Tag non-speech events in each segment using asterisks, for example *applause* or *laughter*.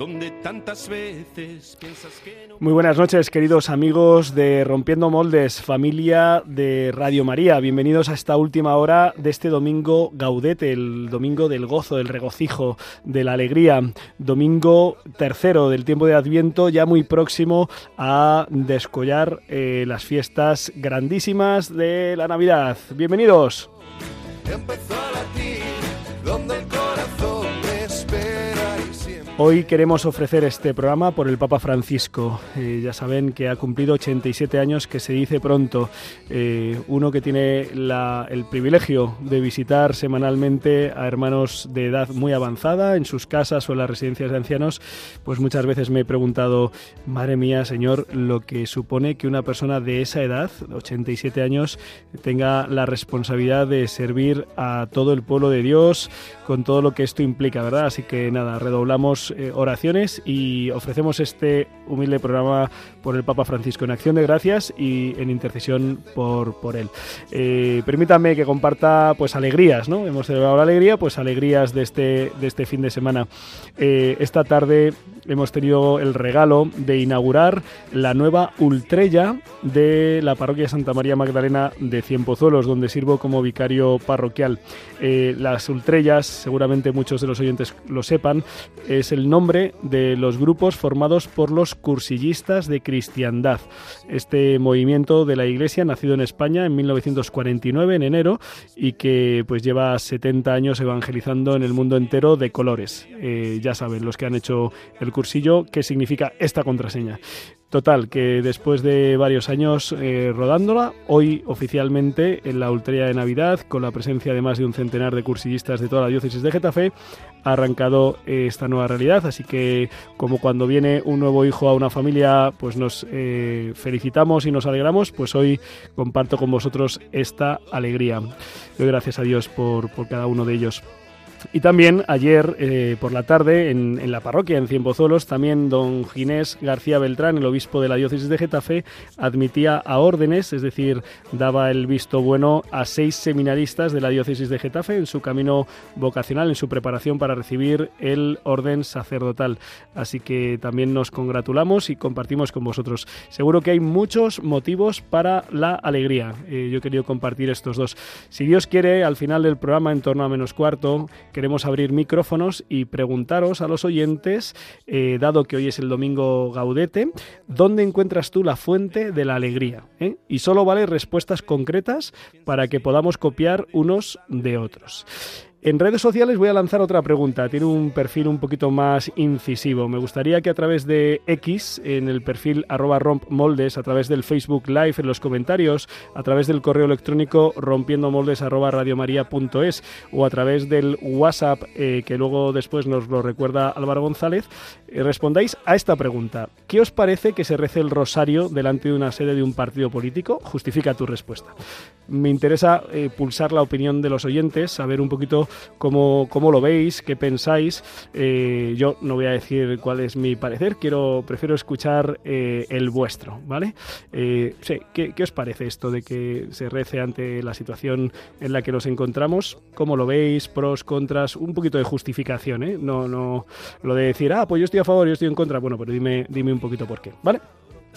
donde tantas veces piensas que no. Muy buenas noches, queridos amigos de Rompiendo Moldes, familia de Radio María. Bienvenidos a esta última hora de este domingo Gaudete, el domingo del gozo, del regocijo, de la alegría. Domingo tercero del tiempo de Adviento, ya muy próximo a descollar eh, las fiestas grandísimas de la Navidad. Bienvenidos. Empezó a latir donde el Hoy queremos ofrecer este programa por el Papa Francisco. Eh, ya saben que ha cumplido 87 años, que se dice pronto. Eh, uno que tiene el privilegio de visitar semanalmente a hermanos de edad muy avanzada en sus casas o en las residencias de ancianos, pues muchas veces me he preguntado, madre mía, Señor, lo que supone que una persona de esa edad, 87 años, tenga la responsabilidad de servir a todo el pueblo de Dios con todo lo que esto implica, ¿verdad? Así que nada, redoblamos eh, oraciones y ofrecemos este humilde programa por el Papa Francisco en acción de gracias y en intercesión por, por él. Eh, permítanme que comparta pues alegrías, ¿no? Hemos celebrado la alegría, pues alegrías de este, de este fin de semana. Eh, esta tarde hemos tenido el regalo de inaugurar la nueva Ultrella de la parroquia Santa María Magdalena de Cienpozuelos, donde sirvo como vicario parroquial. Eh, las Ultrellas, seguramente muchos de los oyentes lo sepan, es el nombre de los grupos formados por los cursillistas de cristiandad. Este movimiento de la Iglesia, nacido en España en 1949, en enero, y que pues lleva 70 años evangelizando en el mundo entero de colores. Eh, ya saben, los que han hecho el cursillo, qué significa esta contraseña. Total, que después de varios años eh, rodándola, hoy oficialmente en la Ultreya de Navidad, con la presencia de más de un centenar de cursillistas de toda la diócesis de Getafe, ha arrancado eh, esta nueva realidad. Así que, como cuando viene un nuevo hijo a una familia, pues nos eh, felicitamos y nos alegramos, pues hoy comparto con vosotros esta alegría. Gracias a Dios por, por cada uno de ellos. Y también ayer eh, por la tarde en, en la parroquia, en Cienpozuelos, también don Ginés García Beltrán, el obispo de la diócesis de Getafe, admitía a órdenes, es decir, daba el visto bueno a seis seminaristas de la diócesis de Getafe en su camino vocacional, en su preparación para recibir el orden sacerdotal. Así que también nos congratulamos y compartimos con vosotros. Seguro que hay muchos motivos para la alegría. Eh, yo he querido compartir estos dos. Si Dios quiere, al final del programa, en torno a menos cuarto, queremos abrir micrófonos y preguntaros a los oyentes, eh, dado que hoy es el domingo gaudete, ¿dónde encuentras tú la fuente de la alegría? ¿Eh? Y solo vale respuestas concretas para que podamos copiar unos de otros. En redes sociales voy a lanzar otra pregunta. Tiene un perfil un poquito más incisivo. Me gustaría que a través de X, en el perfil arroba rompmoldes, a través del Facebook Live, en los comentarios, a través del correo electrónico rompiendomoldes arroba radiomaria.es o a través del WhatsApp, eh, que luego después nos lo recuerda Álvaro González, eh, respondáis a esta pregunta. ¿Qué os parece que se rece el rosario delante de una sede de un partido político? Justifica tu respuesta. Me interesa eh, pulsar la opinión de los oyentes, saber un poquito cómo, cómo lo veis, qué pensáis. Eh, yo no voy a decir cuál es mi parecer, quiero, prefiero escuchar eh, el vuestro, ¿vale? Eh, sí, ¿qué, ¿qué os parece esto de que se rece ante la situación en la que nos encontramos? ¿Cómo lo veis? Pros, contras, un poquito de justificación, ¿eh? No, no lo de decir, ah, pues yo estoy a favor, yo estoy en contra. Bueno, pero dime, dime un poquito por qué, ¿vale?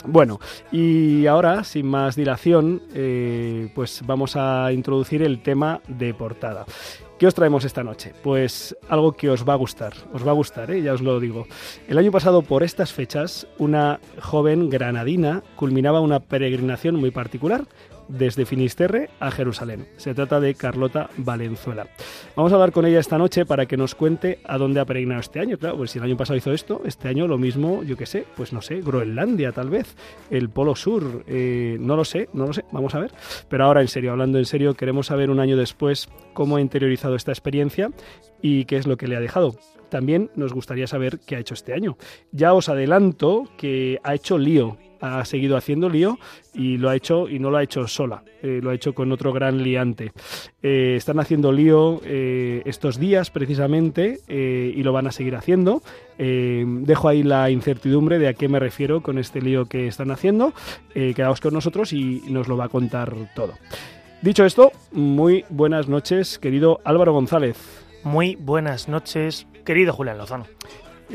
Bueno, y ahora, sin más dilación, eh, pues vamos a introducir el tema de portada. ¿Qué os traemos esta noche? Pues algo que os va a gustar, os va a gustar, ¿eh? ya os lo digo. El año pasado, por estas fechas, una joven granadina culminaba una peregrinación muy particular desde Finisterre a Jerusalén. Se trata de Carlota Valenzuela. Vamos a hablar con ella esta noche para que nos cuente a dónde ha peregrinado este año. Claro, pues si el año pasado hizo esto, este año lo mismo, yo qué sé, pues no sé, Groenlandia tal vez, el Polo Sur, eh, no lo sé, no lo sé, vamos a ver. Pero ahora en serio, hablando en serio, queremos saber un año después cómo ha interiorizado esta experiencia y qué es lo que le ha dejado. también nos gustaría saber qué ha hecho este año. Ya os adelanto que ha hecho lío ha seguido haciendo lío y lo ha hecho y no lo ha hecho sola, eh, lo ha hecho con otro gran liante. Eh, están haciendo lío eh, estos días precisamente y lo van a seguir haciendo. dejo ahí la incertidumbre de a qué me refiero con este lío que están haciendo. quedaos con nosotros y nos lo va a contar todo. Dicho esto, muy buenas noches, querido Álvaro González. Muy buenas noches, querido Julián Lozano.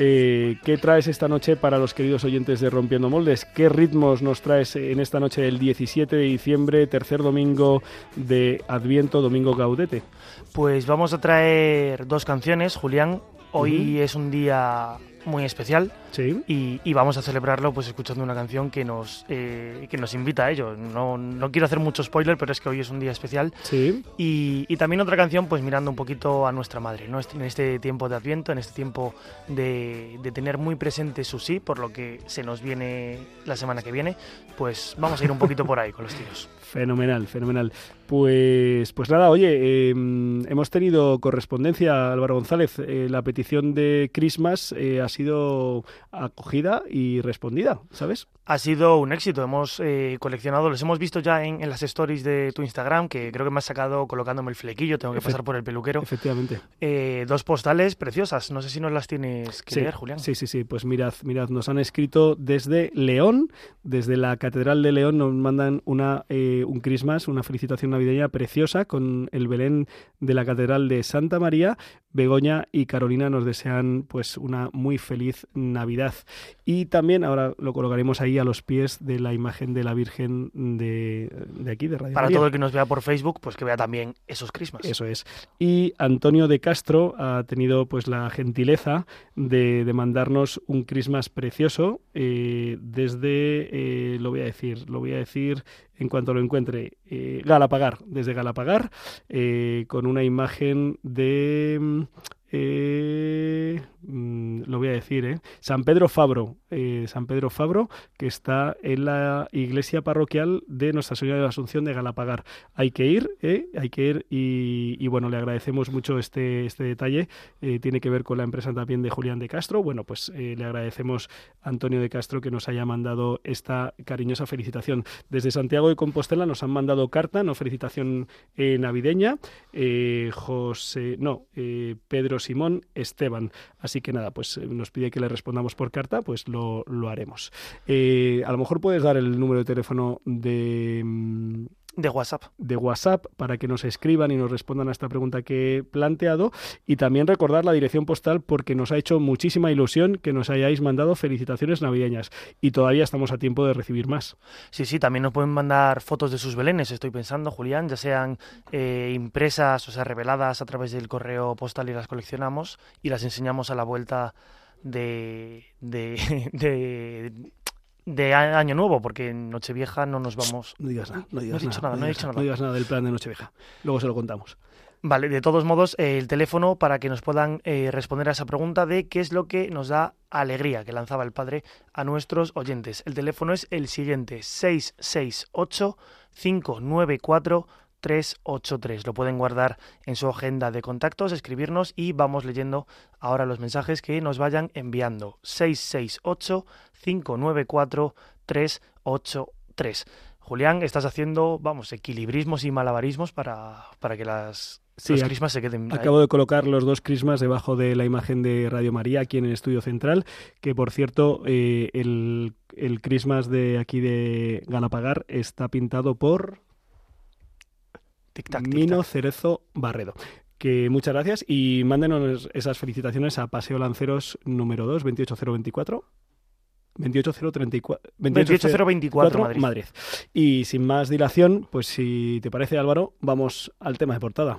Eh, ¿Qué traes esta noche para los queridos oyentes de Rompiendo Moldes? ¿Qué ritmos nos traes en esta noche del 17 de diciembre, tercer domingo de Adviento, domingo Gaudete? Pues vamos a traer dos canciones, Julián. Hoy es un día muy especial sí. y, vamos a celebrarlo pues escuchando una canción que nos, eh, que nos invita a ello. No, no, quiero hacer mucho spoiler, pero es que hoy es un día especial. Sí. Y, y también otra canción pues mirando un poquito a nuestra madre, ¿no? en este tiempo de Adviento, en este tiempo de, de tener muy presente su sí, por lo que se nos viene la semana que viene, pues vamos a ir un poquito por ahí con los tiros. Fenomenal, fenomenal. Pues, pues nada, oye, em, hemos tenido correspondencia, Álvaro González. Eh, la petición de Christmas eh, ha sido acogida y respondida, ¿sabes? Ha sido un éxito. Hemos eh, coleccionado, los hemos visto ya en, las stories de tu Instagram, que creo que me has sacado colocándome el flequillo, tengo que pasar por el peluquero. Efectivamente. dos postales preciosas. No sé si nos las tienes que leer, Julián. Sí, sí, sí. Pues mirad, mirad, nos han escrito desde León, desde la Catedral de León, nos mandan una, un Christmas, una felicitación navideña preciosa con el Belén de la Catedral de Santa María. Begoña y Carolina nos desean pues una muy feliz Navidad. Y también ahora lo colocaremos ahí a los pies de la imagen de la Virgen de, aquí, de Radio Para todo el que nos vea por Facebook, pues que vea también esos crismas. Eso es. Y Antonio de Castro ha tenido pues la gentileza de, mandarnos un crismas precioso eh, desde, eh, lo voy a decir, lo voy a decir en cuanto lo encuentre, eh, Galapagar, desde Galapagar, eh, con una imagen de eh, mm, lo voy a decir, ¿eh? San Pedro Fabro, eh, San Pedro Fabro, que está en la iglesia parroquial de Nuestra Señora de la Asunción de Galapagar. Hay que ir, ¿eh? hay que ir y, bueno, le agradecemos mucho este, este detalle. tiene que ver con la empresa también de Julián de Castro. Bueno, pues le agradecemos a Antonio de Castro que nos haya mandado esta cariñosa felicitación. Desde Santiago de Compostela nos han mandado carta, no felicitación navideña. José, no, Pedro Simón Esteban. Que nada, pues eh, nos pide que le respondamos por carta, pues lo, haremos. Eh, a lo mejor puedes dar el número de teléfono de mm, de WhatsApp. De WhatsApp para que nos escriban y nos respondan a esta pregunta que he planteado. Y también recordar la dirección postal porque nos ha hecho muchísima ilusión que nos hayáis mandado felicitaciones navideñas. Y todavía estamos a tiempo de recibir más. Sí, sí, también nos pueden mandar fotos de sus belenes, estoy pensando, Julián, ya sean eh, impresas, o sea, reveladas a través del correo postal y las coleccionamos y las enseñamos a la vuelta de, de, *laughs* de Año Nuevo, porque en Nochevieja no nos vamos. No digas nada, no digas, nada, no, he dicho nada. No digas nada del plan de Nochevieja. Luego se lo contamos. Vale, de todos modos, el teléfono para que nos puedan eh, responder a esa pregunta de qué es lo que nos da alegría que lanzaba el padre a nuestros oyentes. El teléfono es el siguiente: 668 594 383. Lo pueden guardar en su agenda de contactos, escribirnos y vamos leyendo ahora los mensajes que nos vayan enviando. 668 594 383. Julián, estás haciendo, vamos, equilibrismos y malabarismos para, para que las, los crismas se queden. Acabo de colocar los dos crismas debajo de la imagen de Radio María aquí en el estudio central, que por cierto, eh, el, el crismas de aquí de Galapagar está pintado por Mino Cerezo Barredo. Que muchas gracias y mándenos esas felicitaciones a Paseo Lanceros número 2, 28024. 28034 28024 Madrid. Madrid. Y sin más dilación, pues si te parece Álvaro, vamos al tema de portada.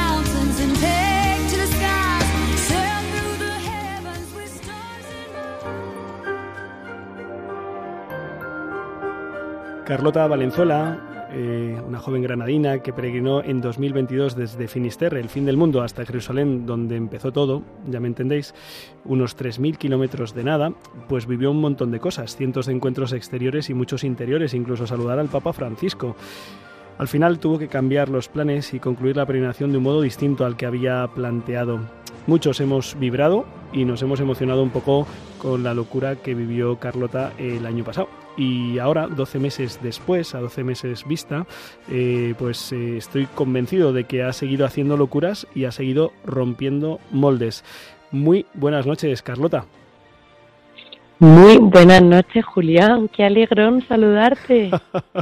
Carlota Valenzuela, eh, una joven granadina que peregrinó en 2022 desde Finisterre, el fin del mundo, hasta Jerusalén, donde empezó todo, ya me entendéis, unos 3.000 kilómetros de nada, pues vivió un montón de cosas, cientos de encuentros exteriores y muchos interiores, incluso saludar al Papa Francisco. Al final tuvo que cambiar los planes y concluir la peregrinación de un modo distinto al que había planteado. Muchos hemos vibrado y nos hemos emocionado un poco con la locura que vivió Carlota el año pasado. Y ahora, 12 meses después, a 12 meses vista, eh, pues eh, estoy convencido de que ha seguido haciendo locuras y ha seguido rompiendo moldes. Muy buenas noches, Carlota. Muy buenas noches, Julián. Qué alegrón saludarte.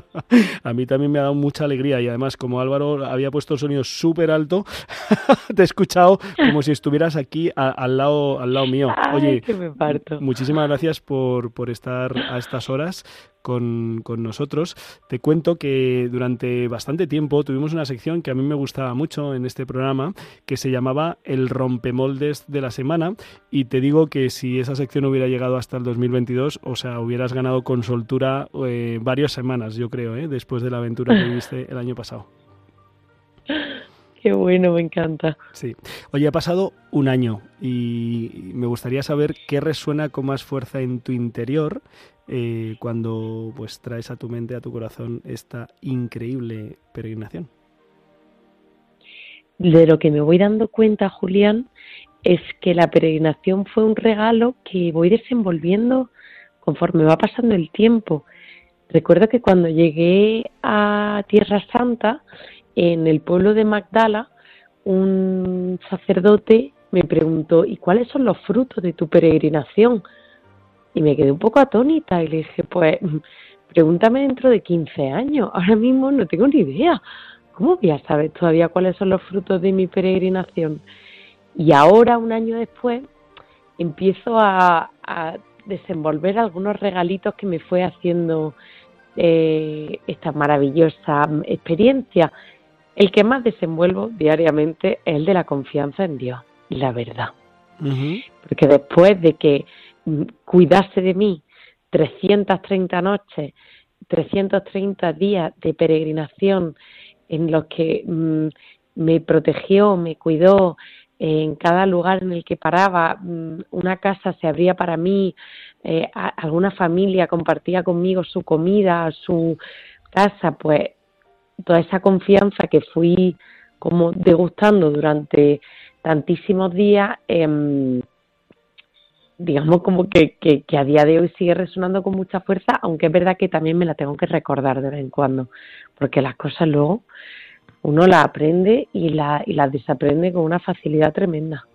*laughs* A mí también me ha dado mucha alegría y además como Álvaro había puesto el sonido súper alto, *laughs* te he escuchado como si estuvieras aquí a- al, lado, al lado mío. Ay, Oye, que me parto. muchísimas gracias por, por estar a estas horas con, con nosotros. Te cuento que durante bastante tiempo tuvimos una sección que a mí me gustaba mucho en este programa que se llamaba El rompemoldes de la semana y te digo que si esa sección hubiera llegado hasta el 2022, o sea, hubieras ganado con soltura eh, varias semanas, yo creo, ¿eh? después de la aventura que *laughs* viviste el año pasado. Qué bueno, me encanta. Sí. Oye, ha pasado un año y me gustaría saber qué resuena con más fuerza en tu interior eh, cuando pues traes a tu mente, a tu corazón esta increíble peregrinación. De lo que me voy dando cuenta, Julián, es que la peregrinación fue un regalo que voy desenvolviendo conforme va pasando el tiempo. Recuerdo que cuando llegué a Tierra Santa, en el pueblo de Magdala, un sacerdote me preguntó, ¿y cuáles son los frutos de tu peregrinación? Y me quedé un poco atónita y le dije, pues pregúntame dentro de 15 años, ahora mismo no tengo ni idea. ¿Cómo voy a saber todavía cuáles son los frutos de mi peregrinación? Y ahora, un año después, empiezo a, a desenvolver algunos regalitos que me fue haciendo eh, esta maravillosa experiencia. El que más desenvuelvo diariamente es el de la confianza en Dios, la verdad. Porque después de que cuidase de mí 330 noches, 330 días de peregrinación en los que mm, me protegió, me cuidó, en cada lugar en el que paraba, mm, una casa se abría para mí, eh, alguna familia compartía conmigo su comida, su casa, pues toda esa confianza que fui como degustando durante tantísimos días, em, digamos como que, que, que a día de hoy sigue resonando con mucha fuerza, aunque es verdad que también me la tengo que recordar de vez en cuando, porque las cosas luego uno las aprende y, la, y las desaprende con una facilidad tremenda.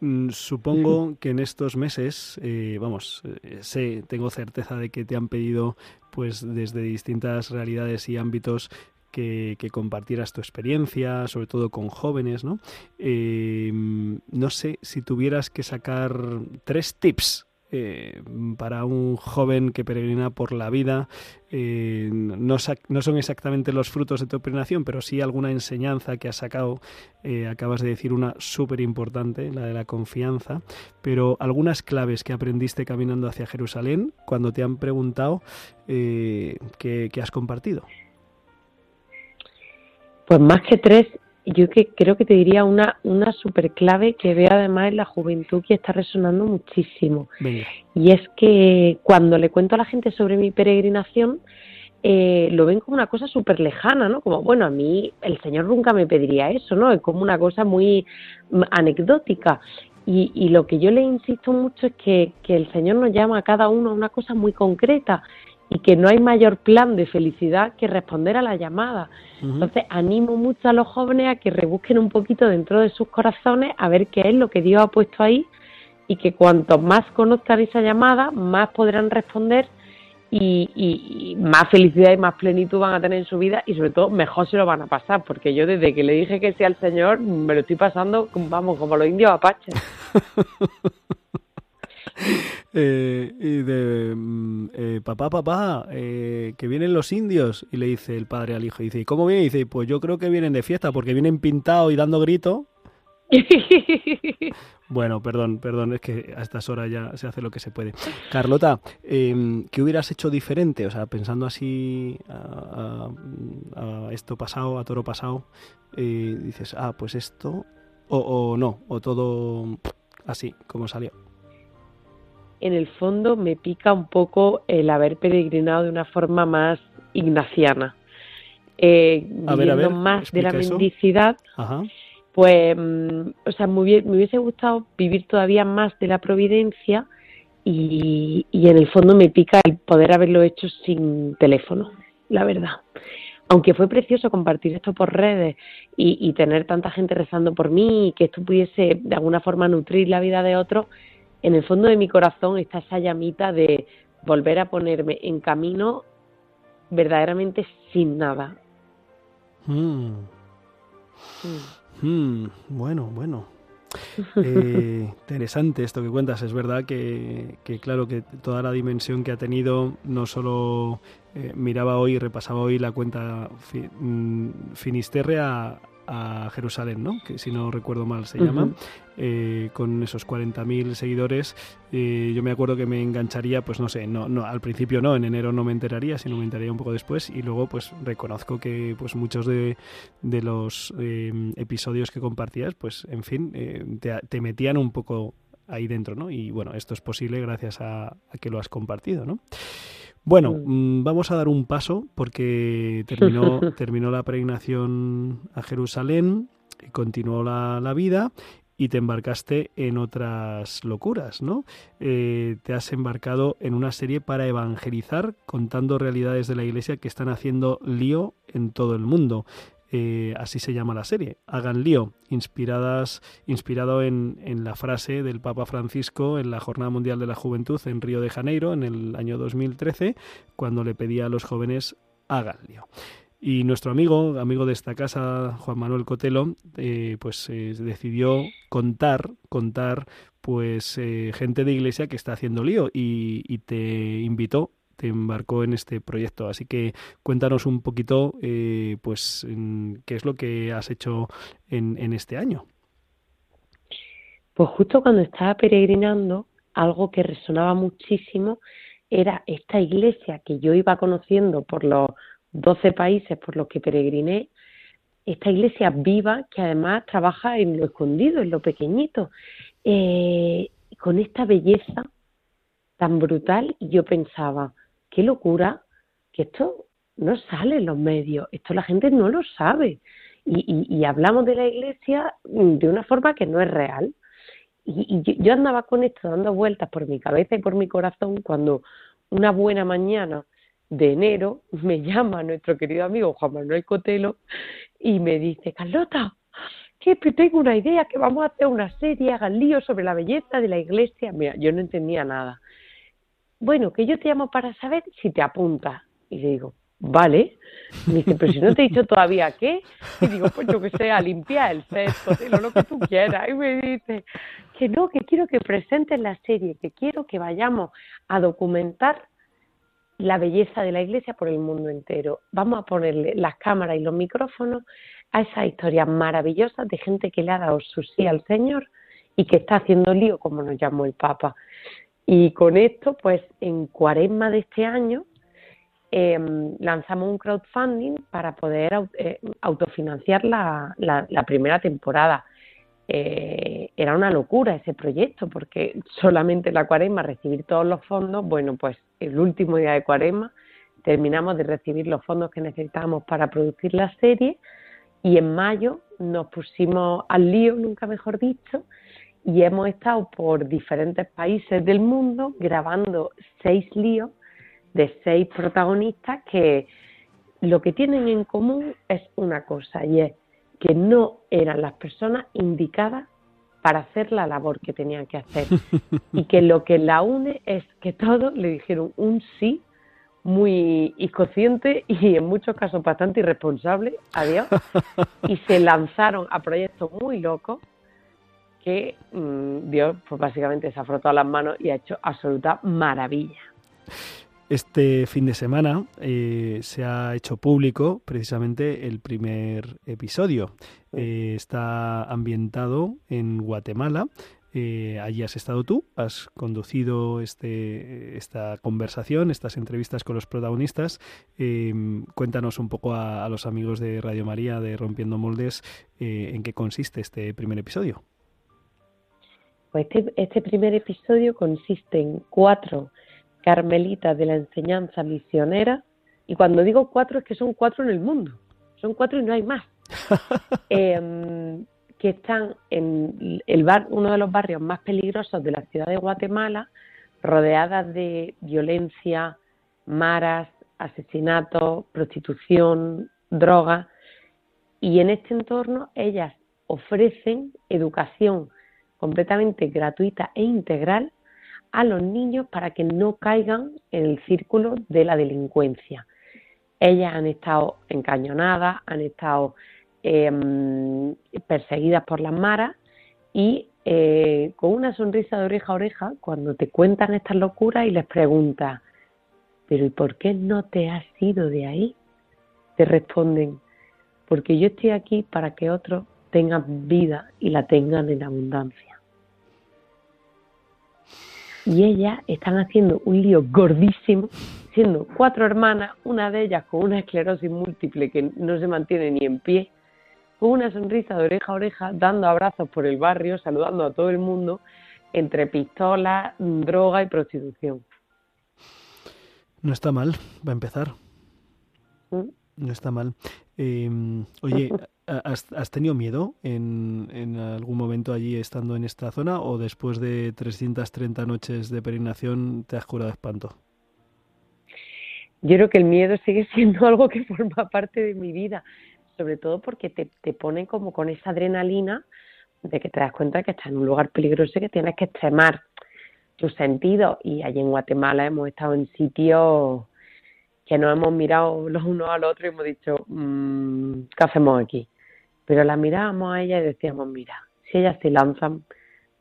Mm, Supongo que en estos meses, eh, vamos, eh, sé, tengo certeza de que te han pedido, pues desde distintas realidades y ámbitos, que, compartieras tu experiencia, sobre todo con jóvenes, ¿no? Eh, no sé si tuvieras que sacar tres tips eh, para un joven que peregrina por la vida. eh, no, son exactamente los frutos de tu peregrinación, pero sí alguna enseñanza que has sacado. Acabas de decir una súper importante, la de la confianza, pero algunas claves que aprendiste caminando hacia Jerusalén cuando te han preguntado que, que has compartido. Pues más que tres, yo que creo que te diría una, una super clave que veo además en la juventud que está resonando muchísimo. Venga. Y es que cuando le cuento a la gente sobre mi peregrinación, eh, lo ven como una cosa súper lejana, ¿no? Como, bueno, a mí el Señor nunca me pediría eso, ¿no? Es como una cosa muy anecdótica. Y, y lo que yo le insisto mucho es que, que el Señor nos llama a cada uno a una cosa muy concreta y que no hay mayor plan de felicidad que responder a la llamada. Entonces animo mucho a los jóvenes a que rebusquen un poquito dentro de sus corazones a ver qué es lo que Dios ha puesto ahí y que cuanto más conozcan esa llamada, más podrán responder y, y, y más felicidad y más plenitud van a tener en su vida y sobre todo mejor se lo van a pasar, porque yo desde que le dije que sí al Señor me lo estoy pasando, vamos, como los indios apaches. *laughs* Eh, y de mm, eh, papá, papá, eh, que vienen los indios. Y le dice el padre al hijo, y dice, ¿y cómo vienen? Y dice, pues yo creo que vienen de fiesta, porque vienen pintados y dando gritos. *laughs* Bueno, perdón, perdón, es que a estas horas ya se hace lo que se puede. Carlota, eh, ¿qué hubieras hecho diferente? O sea, pensando así a, a- a esto pasado, a toro pasado, eh, dices, ah, pues esto, o, o no, o todo así, como salió. En el fondo me pica un poco el haber peregrinado de una forma más ignaciana. Eh, A ver, a viviendo ver, más de la eso. mendicidad, Ajá. pues, mm, o sea, me hubiese, me hubiese gustado vivir todavía más de la providencia y, y en el fondo me pica el poder haberlo hecho sin teléfono, la verdad. Aunque fue precioso compartir esto por redes y, y tener tanta gente rezando por mí y que esto pudiese de alguna forma nutrir la vida de otros, en el fondo de mi corazón está esa llamita de volver a ponerme en camino verdaderamente sin nada. Mm, Mm. mm, bueno, bueno. *laughs* Eh, interesante esto que cuentas. Es verdad que, que, claro, que toda la dimensión que ha tenido, no solo eh, miraba hoy, repasaba hoy la cuenta fi- mm, Finisterre a, a Jerusalén, ¿no? Que si no recuerdo mal se llama, eh, con esos 40.000 seguidores. eh, yo me acuerdo que me engancharía, pues no sé, no, no, al principio no, en enero no me enteraría, sino me enteraría un poco después y luego pues reconozco que pues muchos de, de los eh, episodios que compartías, pues en fin, eh, te, te metían un poco ahí dentro, ¿no? Y bueno, esto es posible gracias a, a que lo has compartido, ¿no? Bueno, mm, vamos a dar un paso porque terminó, *laughs* terminó la peregrinación a Jerusalén, y continuó la, la vida y te embarcaste en otras locuras, ¿no? Eh, te has embarcado en una serie para evangelizar contando realidades de la iglesia que están haciendo lío en todo el mundo. Eh, así se llama la serie, Hagan lío, inspiradas, inspirado en, en la frase del Papa Francisco en la Jornada Mundial de la Juventud en Río de Janeiro en el año 2013, cuando le pedía a los jóvenes hagan lío. Y nuestro amigo, amigo de esta casa, Juan Manuel Cotelo, eh, pues eh, decidió contar, contar, pues gente de iglesia que está haciendo lío y, y te invitó, te embarcó en este proyecto. Así que cuéntanos un poquito, eh, pues, qué es lo que has hecho en, en este año. Pues justo cuando estaba peregrinando, algo que resonaba muchísimo era esta iglesia que yo iba conociendo por los 12 países por los que peregriné, esta iglesia viva que además trabaja en lo escondido, en lo pequeñito, eh, con esta belleza tan brutal y yo pensaba, qué locura, que esto no sale en los medios, esto la gente no lo sabe. Y, y, y hablamos de la iglesia de una forma que no es real. Y, y yo, yo andaba con esto dando vueltas por mi cabeza y por mi corazón cuando una buena mañana de enero me *laughs* llama nuestro querido amigo Juan Manuel Cotelo y me dice, Carlota, que tengo una idea, que vamos a hacer una serie, hagan lío sobre la belleza de la iglesia. Mira, yo no entendía nada. Bueno, que yo te llamo para saber si te apuntas. Y le digo, vale. Me dice, pero si no te he dicho todavía qué. Y digo, pues yo que sé, a limpiar el Cotelo, lo que tú quieras. Y me dice, que no, que quiero que presentes la serie, que quiero que vayamos a documentar la belleza de la iglesia por el mundo entero. Vamos a ponerle las cámaras y los micrófonos a esas historias maravillosas de gente que le ha dado su sí al Señor y que está haciendo lío, como nos llamó el Papa. Y con esto, pues en cuaresma de este año, eh, lanzamos un crowdfunding para poder eh, autofinanciar la, primera temporada. Eh, era una locura ese proyecto porque solamente la cuaresma recibir todos los fondos, bueno, pues el último día de cuaresma terminamos de recibir los fondos que necesitábamos para producir la serie y en mayo nos pusimos al lío, nunca mejor dicho, y hemos estado por diferentes países del mundo grabando seis líos de seis protagonistas que lo que tienen en común es una cosa y es que no eran las personas indicadas para hacer la labor que tenían que hacer. *laughs* Y que lo que la une es que todos le dijeron un sí muy inconsciente y en muchos casos bastante irresponsable, adiós, *laughs* y se lanzaron a proyectos muy locos que mm, Dios pues básicamente se ha frotado las manos y ha hecho absoluta maravilla. Este fin de semana eh, se ha hecho público precisamente el primer episodio. Eh, está ambientado en Guatemala. Eh, allí has estado tú, has conducido este, esta conversación, estas entrevistas con los protagonistas. cuéntanos un poco a, a, los amigos de Radio María de Rompiendo Moldes en qué consiste este primer episodio. Pues este, este primer episodio consiste en cuatro carmelitas de la enseñanza misionera, y cuando digo cuatro es que son cuatro en el mundo, son cuatro y no hay más, *laughs* em, que están en el bar, uno de los barrios más peligrosos de la ciudad de Guatemala, rodeadas de violencia, maras, asesinatos, prostitución, droga, y en este entorno ellas ofrecen educación completamente gratuita e integral a los niños para que no caigan en el círculo de la delincuencia. Ellas han estado encañonadas, han estado em, perseguidas por las maras y eh, con una sonrisa de oreja a oreja, cuando te cuentan estas locuras y les preguntas, pero ¿y por qué no te has ido de ahí? Te responden, porque yo estoy aquí para que otros tengan vida y la tengan en abundancia y ellas están haciendo un lío gordísimo, siendo cuatro hermanas, una de ellas con una esclerosis múltiple que no se mantiene ni en pie, con una sonrisa de oreja a oreja, dando abrazos por el barrio, saludando a todo el mundo, entre pistolas, droga y prostitución. No está mal, va a empezar. ¿Mm? No está mal. Eh, oye, ¿Has, tenido miedo en, en, algún momento allí estando en esta zona o después de 330 noches de peregrinación te has curado de espanto? Yo creo que el miedo sigue siendo *laughs* algo que forma parte de mi vida, sobre todo porque te, te pone como con esa adrenalina de que te das cuenta que estás en un lugar peligroso y que tienes que extremar tus sentidos. Y allí en Guatemala hemos estado en sitios que nos hemos mirado los unos al otro y hemos dicho, mmm, ¿qué hacemos aquí? Pero la mirábamos a ella y decíamos, mira, si ellas se lanzan,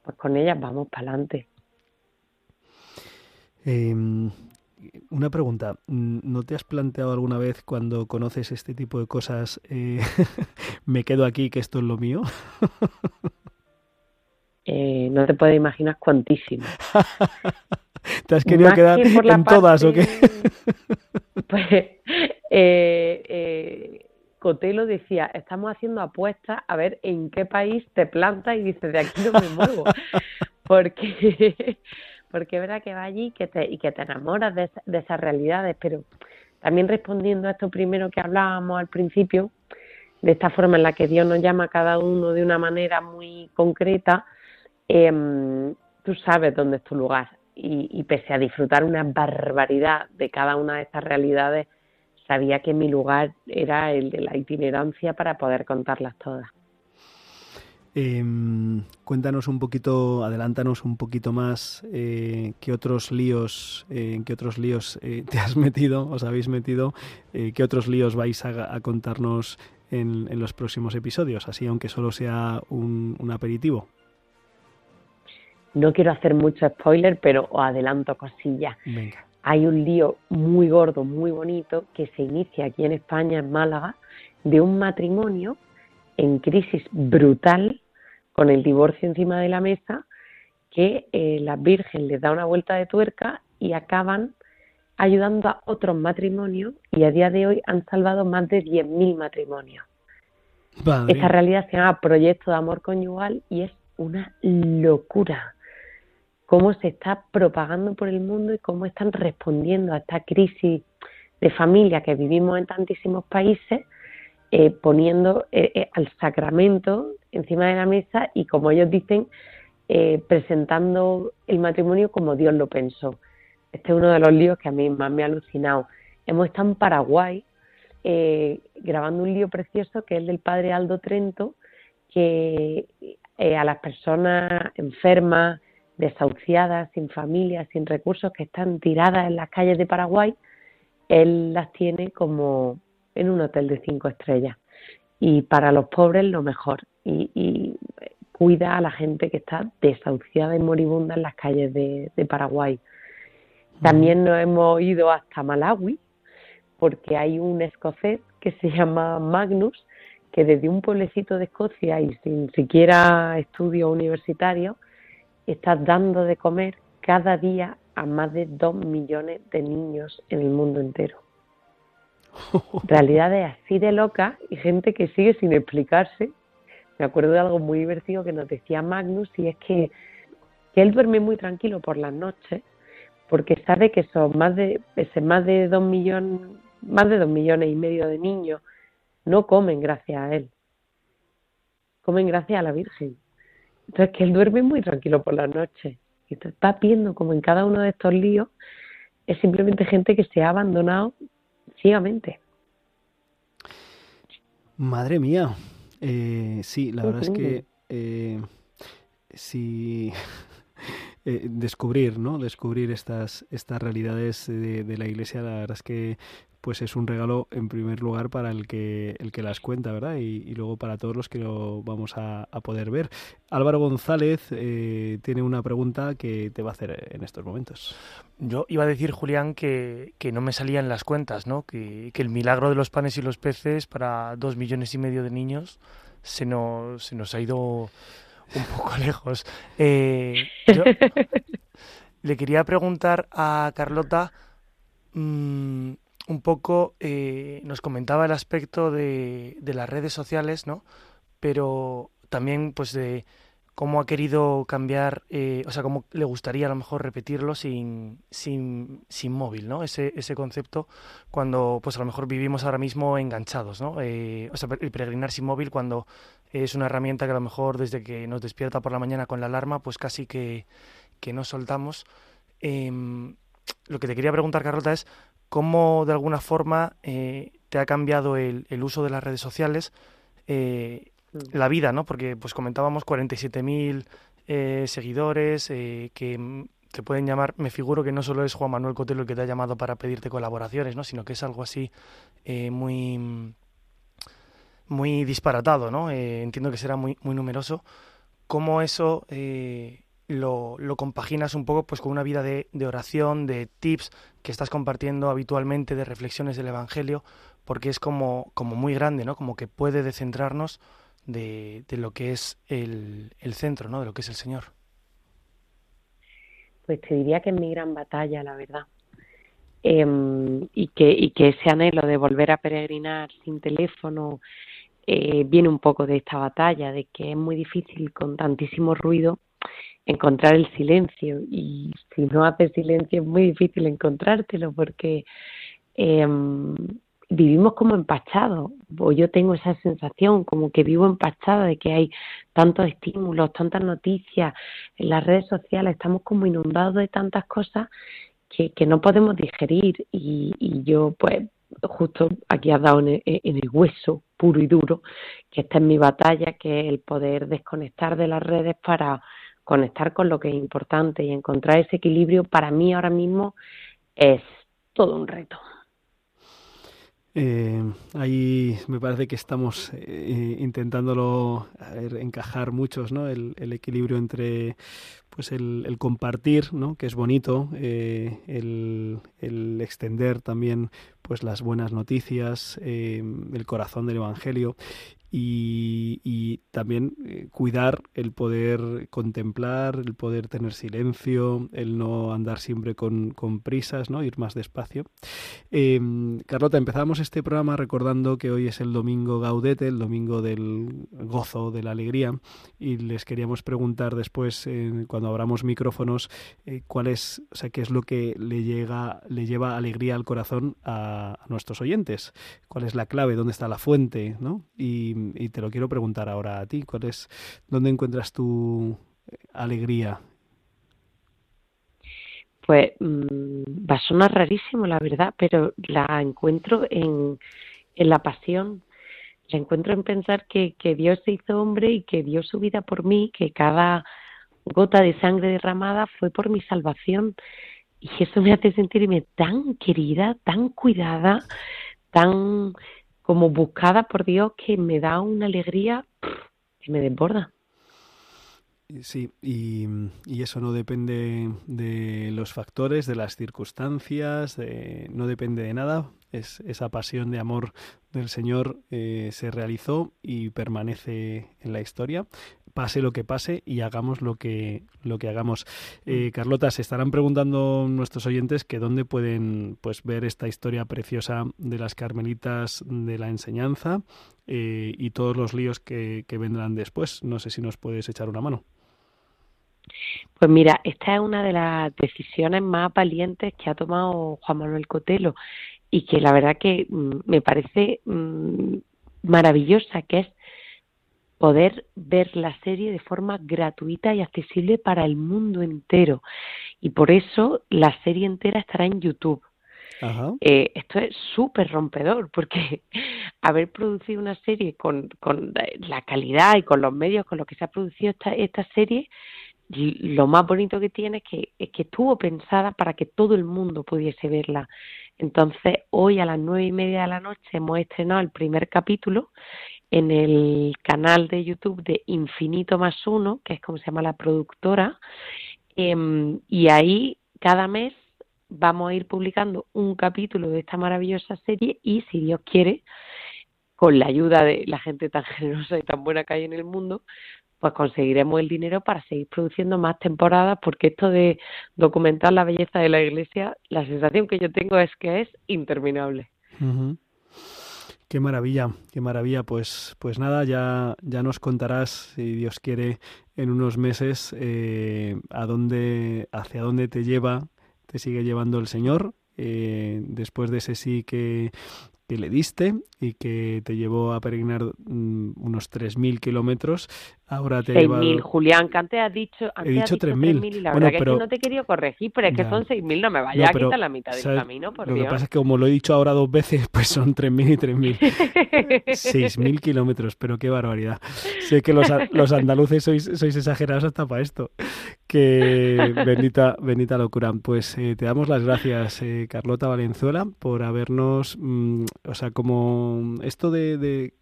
pues con ellas vamos para adelante. Em, una pregunta, ¿no te has planteado alguna vez cuando conoces este tipo de cosas, eh, *laughs* me quedo aquí, que esto es lo mío? *laughs* Eh, no te puedes imaginar cuantísimo. *laughs* ¿Te has querido quedar en todas o qué? pues eh, Cotelo decía, estamos haciendo apuestas a ver en qué país te plantas y dices, de aquí no me muevo. *laughs* porque, *laughs* porque es verdad que va allí que te, y que te enamoras de, de esas realidades, pero también respondiendo a esto primero que hablábamos al principio, de esta forma en la que Dios nos llama a cada uno de una manera muy concreta, eh, tú sabes dónde es tu lugar. Y, y pese a disfrutar una barbaridad de cada una de estas realidades, sabía que mi lugar era el de la itinerancia para poder contarlas todas. Eh, cuéntanos un poquito, adelántanos un poquito más eh, qué otros líos, eh, en qué otros líos eh, te has metido, os habéis metido, eh, qué otros líos vais a, a contarnos en, en, los próximos episodios, así aunque solo sea un, un, aperitivo. No quiero hacer mucho spoiler, pero os adelanto cosillas. Venga hay un lío muy gordo, muy bonito, que se inicia aquí en España, en Málaga, de un matrimonio en crisis brutal, con el divorcio encima de la mesa, que eh, la Virgen les da una vuelta de tuerca y acaban ayudando a otros matrimonios y a día de hoy han salvado más de 10.000 matrimonios. Vale. Esta realidad se llama Proyecto de Amor Conyugal y es una locura cómo se está propagando por el mundo y cómo están respondiendo a esta crisis de familia que vivimos en tantísimos países, eh, poniendo eh, eh, al sacramento encima de la mesa y, como ellos dicen, presentando el matrimonio como Dios lo pensó. Este es uno de los líos que a mí más me ha alucinado. Hemos estado en Paraguay grabando un lío precioso que es del padre Aldo Trento, que a las personas enfermas, desahuciadas, sin familia, sin recursos, que están tiradas en las calles de Paraguay, él las tiene como en un hotel de cinco estrellas. Y para los pobres lo mejor. Y, y cuida a la gente que está desahuciada y moribunda en las calles de, de Paraguay. También nos hemos ido hasta Malawi porque hay un escocés que se *laughs* llama Magnus que desde un pueblecito de Escocia y sin siquiera estudio universitario está dando de comer cada día a más de dos millones de niños en el mundo entero. *laughs* Realidades así de locas y gente que sigue sin explicarse. Me acuerdo de algo muy divertido que nos decía Magnus y es que, que él duerme muy tranquilo por las noches porque sabe que son más de ese más de dos millones más de dos millones y medio de niños no comen gracias a él comen gracias a la Virgen entonces que él duerme muy tranquilo por las noches y está viendo como en cada uno de estos líos es simplemente gente que se ha abandonado ciegamente. Madre mía. Eh, sí la verdad es que eh, sí *laughs* eh, descubrir, ¿no? Descubrir estas, estas realidades de, de, la iglesia, la verdad es que pues es un regalo en primer lugar para el que el que las cuenta, ¿verdad? Y, y luego para todos los que lo vamos a, a poder ver. Álvaro González eh, tiene una pregunta que te va a hacer en estos momentos. Yo iba a decir, Julián, que, que no me salían las cuentas, ¿no? Que, que, el milagro de los panes y los peces para dos millones y medio de niños se nos, se nos ha ido un poco *laughs* lejos. Eh, yo *laughs* le quería preguntar a Carlota mmm, un poco, eh, nos comentaba el aspecto de, de, las redes sociales, ¿no? Pero también, pues, de cómo ha querido cambiar, eh, o sea, cómo le gustaría a lo mejor repetirlo sin, sin, sin móvil, ¿no? Ese, ese concepto cuando, pues, a lo mejor vivimos ahora mismo enganchados, ¿no? Eh, o sea, el peregrinar sin móvil cuando es una herramienta que a lo mejor desde que nos despierta por la mañana con la alarma, pues casi que, que no soltamos. Eh, lo que te quería preguntar, Carlota, es cómo de alguna forma eh, te ha cambiado el, el, uso de las redes sociales, eh, la vida, ¿no? Porque pues comentábamos 47.000 eh, seguidores eh, que te pueden llamar, me figuro que no solo es Juan Manuel Cotelo el que te ha llamado para pedirte colaboraciones, ¿no? Sino que es algo así muy muy disparatado, ¿no? Entiendo que será muy, muy numeroso. ¿Cómo eso lo, lo, compaginas un poco pues, con una vida de, de, oración, de tips que estás compartiendo habitualmente, de reflexiones del Evangelio? Porque es como, como muy grande, ¿no? Como que puede descentrarnos de, de lo que es el, el centro, ¿no? De lo que es el Señor. Pues te diría que es mi gran batalla, la verdad. Eh, y, que, y que ese anhelo de volver a peregrinar sin teléfono eh, viene un poco de esta batalla, de que es muy difícil con tantísimo ruido encontrar el silencio. Y si no haces silencio es muy difícil encontrártelo porque eh, vivimos como empachados. O yo tengo esa sensación como que vivo empachada de que hay tantos estímulos, tantas noticias. En las redes sociales, estamos como inundados de tantas cosas que, que no podemos digerir. Y, y yo pues justo aquí has dado en el, en el, hueso puro y duro, que esta es mi batalla, que es el poder desconectar de las redes para conectar con lo que es importante y encontrar ese equilibrio para mí ahora mismo es todo un reto. Eh, ahí me parece que estamos eh, intentándolo encajar muchos, ¿no? El, equilibrio entre pues el, compartir, ¿no? Que es bonito, eh, el, el, extender también pues las buenas noticias, el corazón del Evangelio y, también eh, cuidar el poder contemplar, el poder tener silencio, el no andar siempre con, con prisas, ¿no? ir más despacio. Eh, Carlota, empezamos este programa recordando que hoy es el domingo Gaudete, el domingo del gozo, de la alegría, y les queríamos preguntar después, eh, cuando abramos micrófonos, eh, cuál es, o sea, qué es lo que le llega, le lleva alegría al corazón a, nuestros oyentes, cuál es la clave, dónde está la fuente, ¿no? Y te lo quiero preguntar ahora a ti. ¿Cuál es, dónde encuentras tu alegría? Pues mmm, va a sonar rarísimo, la verdad, pero la encuentro en, en la pasión. La encuentro en pensar que, que Dios se hizo hombre y que dio su vida por mí, que cada gota de sangre derramada fue por mi salvación y eso me hace sentirme tan querida, tan cuidada, tan como buscada por Dios que me da una alegría que me desborda. Sí, y, y, eso no depende de los factores, de las circunstancias, no depende de nada. Es, esa pasión de amor del Señor eh, se realizó y permanece en la historia pase lo que pase y hagamos lo que, lo que hagamos. Eh, Carlota, se estarán preguntando nuestros oyentes que dónde pueden pues, ver esta historia preciosa de las carmelitas de la enseñanza eh, y todos los líos que, que vendrán después. No sé si nos puedes echar una mano. Pues mira, esta es una de las decisiones más valientes que ha tomado Juan Manuel Cotelo y que la verdad que mm, me parece mm, maravillosa, que es poder ver la serie de forma gratuita y accesible para el mundo entero. Y por eso la serie entera estará en YouTube. Eh, esto es súper rompedor porque *laughs* haber producido una serie con, con, la calidad y con los medios con los que se ha producido esta, esta serie, lo más bonito que tiene es que, es que estuvo pensada para que todo el mundo pudiese verla. Entonces, hoy a las nueve y media de la noche hemos estrenado el primer capítulo en el canal de YouTube de Infinito más uno, que es como se llama la productora, em, y ahí cada mes vamos a ir publicando un capítulo de esta maravillosa serie y, si Dios quiere, con la ayuda de la gente tan *laughs* generosa y tan buena que hay en el mundo, pues conseguiremos el dinero para seguir produciendo más temporadas, porque esto de documentar la belleza de la iglesia, la sensación que yo tengo es que es interminable. Qué maravilla, qué maravilla. Pues, pues nada, ya, ya nos contarás, si Dios quiere, en unos meses eh, a dónde, hacia dónde te lleva, te sigue llevando el Señor. Eh, después de ese sí que, que le diste y que te llevó a peregrinar mm, unos 3.000 kilómetros. Ahora te 6.000, Julián, que antes has dicho, antes He dicho 3.000. y la verdad que, no te he querido corregir, pero es que son 6.000, no me vaya a quitar la mitad del camino, por Lo Dios. que pasa es que como lo he dicho ahora dos veces, *laughs* pues son 3.000 y 3.000. 6.000 *laughs* kilómetros, pero qué barbaridad. Sé que los, los andaluces sois, sois exagerados hasta para esto. Que bendita, bendita locura. Pues eh, te damos las gracias, eh, Carlota Valenzuela, por habernos... Mm, o sea, como esto de,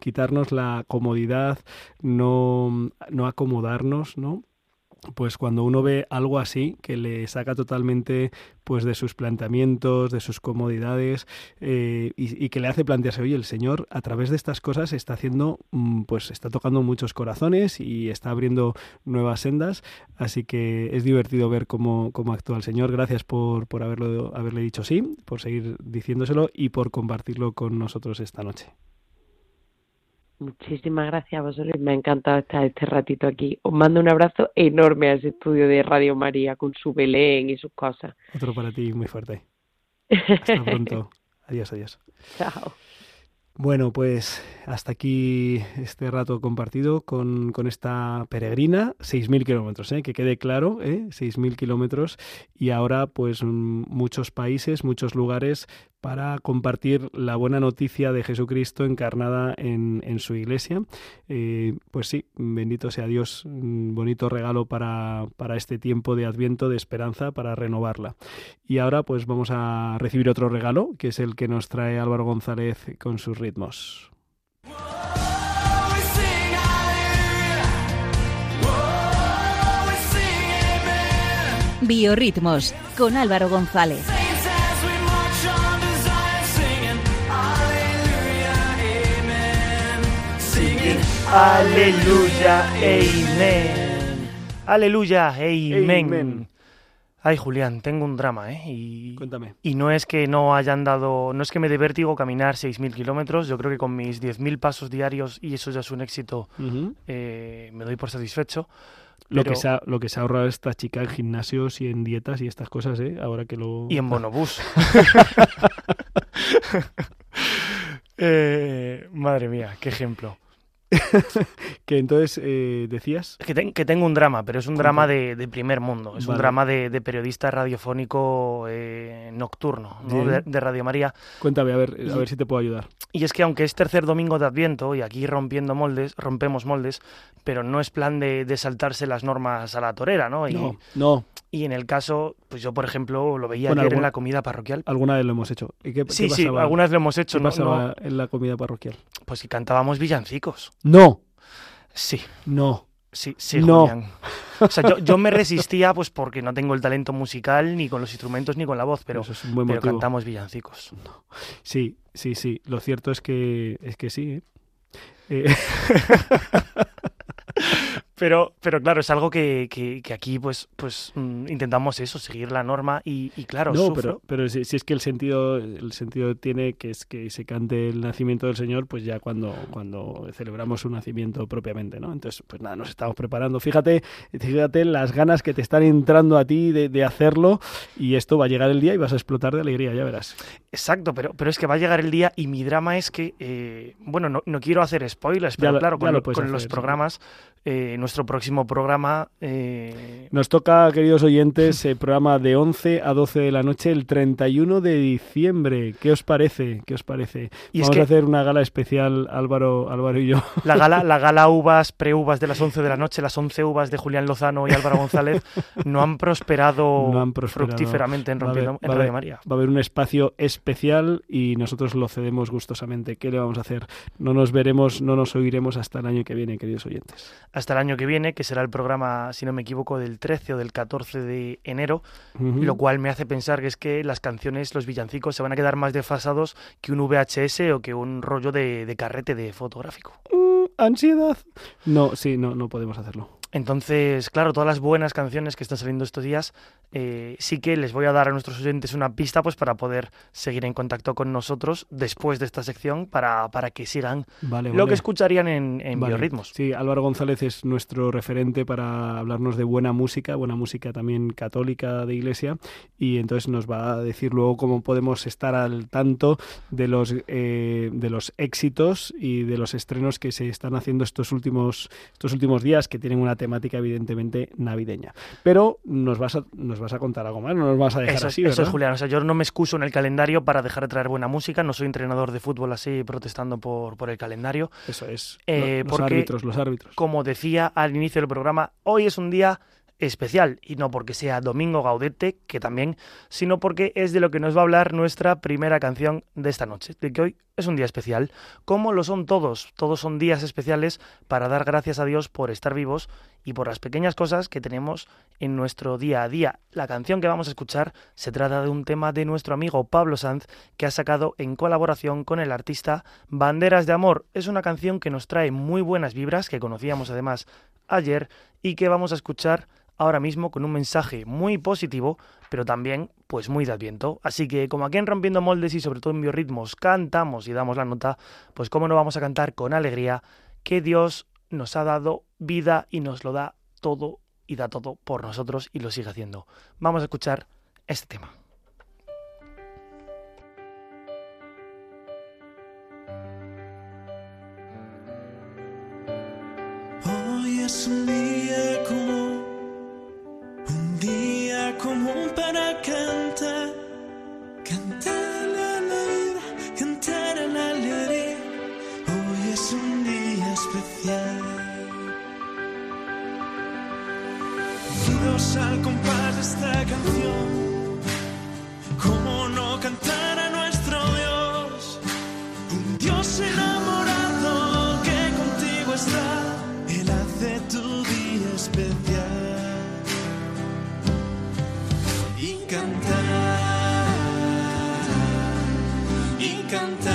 quitarnos la comodidad, no, no acomodarnos, ¿no? Pues cuando uno ve algo así que le saca totalmente pues de sus planteamientos, de sus comodidades eh, y, que le hace plantearse, oye, el Señor a través de estas cosas está haciendo, mm, pues está tocando muchos corazones y está abriendo nuevas sendas, así que es divertido ver cómo, cómo actúa el Señor. Gracias por, por haberlo, haberle dicho sí, por seguir diciéndoselo y por compartirlo con nosotros esta noche. Muchísimas gracias a vosotros. Me ha encantado estar este ratito aquí. Os mando un abrazo enorme a ese estudio de Radio María con su Belén y sus cosas. Otro para ti muy fuerte. Hasta *laughs* pronto. adiós, adiós. Chao. Bueno, pues hasta aquí este rato compartido con, con esta peregrina, 6.000 kilómetros, ¿eh? que quede claro, ¿eh? 6.000 kilómetros y ahora pues muchos países, muchos lugares para compartir la buena noticia de Jesucristo encarnada en, en su iglesia. Eh, pues sí, bendito sea Dios, un bonito regalo para, para este tiempo de adviento, de esperanza, para renovarla. Y ahora pues vamos a recibir otro regalo, que es el que nos trae Álvaro González con sus ritmos. Biorritmos con Álvaro González. Aleluya, amén. Aleluya, amén. Ay, Julián, tengo un drama, ¿eh? Y, Cuéntame. Y no es que no hayan dado, no es que me dé vértigo caminar 6.000 kilómetros, yo creo que con mis 10.000 pasos diarios, y eso ya es un éxito, eh, me doy por satisfecho. Lo, que se ha, lo que se ha ahorrado esta chica en gimnasios y en dietas y estas cosas, ¿eh? Ahora que lo... Y en bonobús. *laughs* *laughs* eh, madre mía, qué ejemplo. Que entonces eh, decías. Que, ten- que tengo un drama, pero es un drama de, de primer mundo. Es un drama de, de periodista radiofónico eh, nocturno, ¿no? De, de Radio María. Cuéntame, a ver, a ver si te puedo ayudar. Y es que aunque es tercer domingo de Adviento y aquí rompiendo moldes, rompemos moldes, pero no es plan de, saltarse las normas a la torera, ¿no? Y, No, no, y en el caso, pues yo por ejemplo lo veía Bueno, ayer en la comida parroquial. alguna vez lo hemos hecho. ¿Y qué, Sí, qué sí, algunas lo hemos hecho, ¿Qué ¿no? pasaba no en la comida parroquial? pues que cantábamos villancicos. No, Sí, no. sí, sí, No. Julián. O sea, yo, yo me *laughs* resistía pues porque no tengo el talento musical ni con los instrumentos ni con la voz, pero, es pero cantamos villancicos. Sí, sí, sí. Lo cierto es que es que sí. ¿eh? Eh, *laughs* Pero, pero claro, es algo que, que- que aquí pues, pues mm, intentamos eso, seguir la norma y, y claro, no, sufro. pero, pero si, si es que el sentido, el sentido tiene que es que se cante el nacimiento del Señor, pues ya cuando, cuando celebramos su nacimiento propiamente, ¿no? Entonces, pues nada, nos estamos preparando. Fíjate, fíjate las ganas que te están entrando a ti de, de hacerlo y esto va a llegar el día y vas a explotar de alegría, ya verás. Exacto, pero, pero es que va a llegar el día y mi drama es que, eh, bueno, no, no quiero hacer spoilers, pero claro, con, lo los hacer, programas, eh, nuestro próximo programa... eh, Nos toca, queridos oyentes, el programa de 11 a 12 de la noche el 31 de diciembre. ¿Qué os parece? ¿Qué os parece? Y es Vamos que- a hacer una gala especial, Álvaro, Álvaro y yo. La gala, la gala *laughs* uvas, pre-uvas de las 11 de la noche, las 11 uvas de Julián Lozano y Álvaro González, no han prosperado, No han prosperado. fructíferamente en, haber- Rompiendo- en Radio haber- María. Va a haber un espacio especial y nosotros lo cedemos gustosamente. ¿Qué le vamos a hacer? No nos veremos, no nos oiremos hasta el año que viene, queridos oyentes. Hasta el año que viene, que será el programa, si no me equivoco, del 13 o del 14 de enero, Ujú. lo cual me hace pensar que es que las canciones, los villancicos, se van a quedar más desfasados que un VHS o que un rollo de, de carrete de fotográfico. Mm, ansiedad. No, sí, no, no podemos hacerlo. Entonces, claro, todas las buenas canciones que están saliendo estos días, eh, sí que les voy a dar a nuestros oyentes una pista pues para poder seguir en contacto con nosotros después de esta sección para, para que sigan Vale, lo vale. que escucharían en, en Vale. biorritmos. Sí, Álvaro González es nuestro referente para hablarnos de buena música, buena música también católica de iglesia, y entonces nos va a decir luego cómo podemos estar al tanto de los eh, de los éxitos y de los estrenos que se están haciendo estos últimos estos últimos días que tienen una temática evidentemente navideña. Pero nos vas a nos vas a contar algo más, no nos vas a dejar Eso, es- así, eso es. Julián, o sea, yo no me excuso en el calendario para dejar de traer buena música, no soy entrenador de fútbol así protestando por, por el calendario. Eso es. Eh, los porque- árbitros, los árbitros. Como decía al inicio del programa, hoy es un día especial y no porque sea Domingo Gaudete, que también, sino porque es de lo que nos va a hablar nuestra primera canción de esta noche, de que hoy es un día especial, como lo son todos, todos son días especiales para dar gracias a Dios por estar vivos y por las pequeñas cosas que tenemos en nuestro día a día. La canción que vamos a escuchar se trata de un tema de nuestro amigo Pablo Sanz que ha sacado en colaboración con el artista Banderas de Amor. Es una canción que nos trae muy buenas vibras, que conocíamos además ayer y que vamos a escuchar ahora mismo con un mensaje muy positivo, pero también pues muy de adviento. Así que como aquí en Rompiendo Moldes y sobre todo en biorritmos cantamos y damos la nota, pues cómo no vamos a cantar con alegría que Dios nos ha dado vida y nos lo da todo y da todo por nosotros y lo sigue haciendo. Vamos a escuchar este tema. Y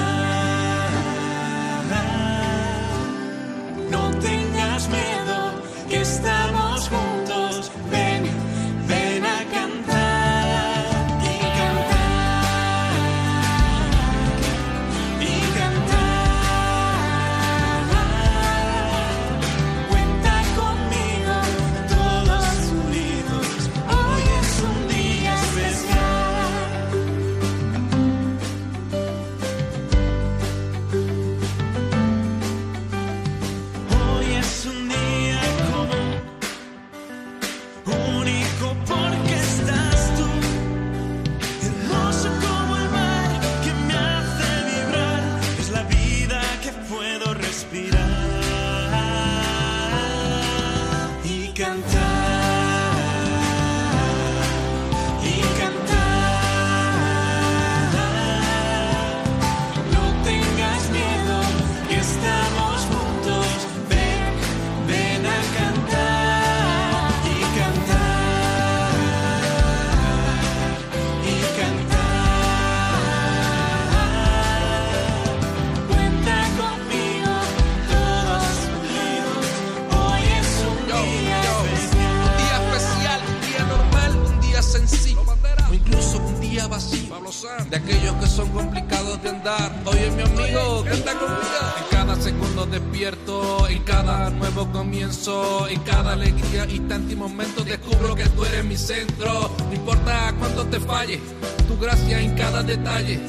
falle, tu gracia en cada detalle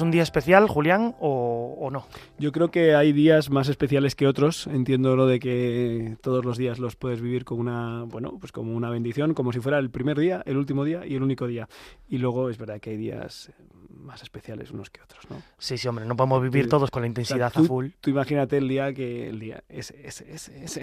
¿Es un día especial, Julián, o, o no? Yo creo que hay días más especiales que otros. Entiendo lo de que todos los días los puedes vivir con una, bueno, pues como una bendición, como si fuera el primer día, el último día y el único día. Y luego es verdad que hay días más especiales unos que otros, ¿no? Sí, sí, hombre, no podemos vivir todos con la O sea, intensidad tú, a full. Tú imagínate el día que el día ese ese ese ese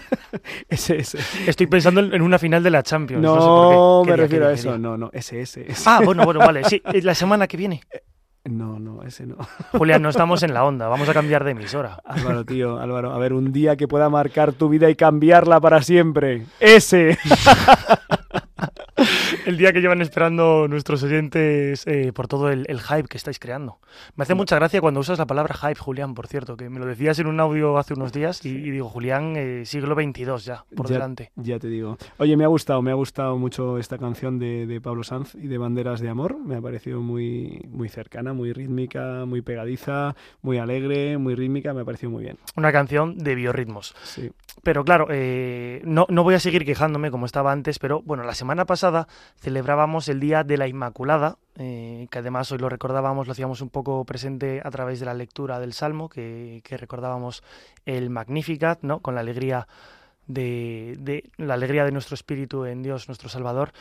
*laughs* ese ese. Estoy pensando en una final de la Champions. No, No, sé por qué. ¿Qué me refiero a eso. No, no, ese ese. ese. Ah, bueno, bueno, vale. Sí, es la semana que viene. *laughs* No, no, ese no. *laughs* Julián, no estamos en la onda. Vamos a cambiar de emisora. Álvaro, tío, Álvaro, a ver, un día que pueda marcar tu vida y cambiarla para siempre. Ese. *laughs* El día que llevan esperando nuestros oyentes eh, por todo el, el hype que estáis creando. Me hace mucha gracia cuando usas la palabra hype, Julián, por cierto, que me lo decías en un audio hace unos días y, y digo, Julián, eh, siglo XXII ya, por Ya- delante. Ya te digo. Oye, me ha gustado, me ha gustado mucho esta canción de, de Pablo Sanz y de Banderas de Amor. Me ha parecido muy, muy cercana, muy rítmica, muy pegadiza, muy alegre, muy rítmica. Me ha parecido muy bien. Una canción de biorritmos. Sí. Pero claro, eh, no, no voy a seguir quejándome como estaba antes, pero bueno, la semana pasada celebrábamos el Día de la Inmaculada, eh, que además hoy lo recordábamos, lo hacíamos un poco presente a través de la lectura del Salmo, que, que recordábamos el Magnificat, ¿no? Con la alegría de, de- la alegría de nuestro espíritu en Dios, nuestro Salvador.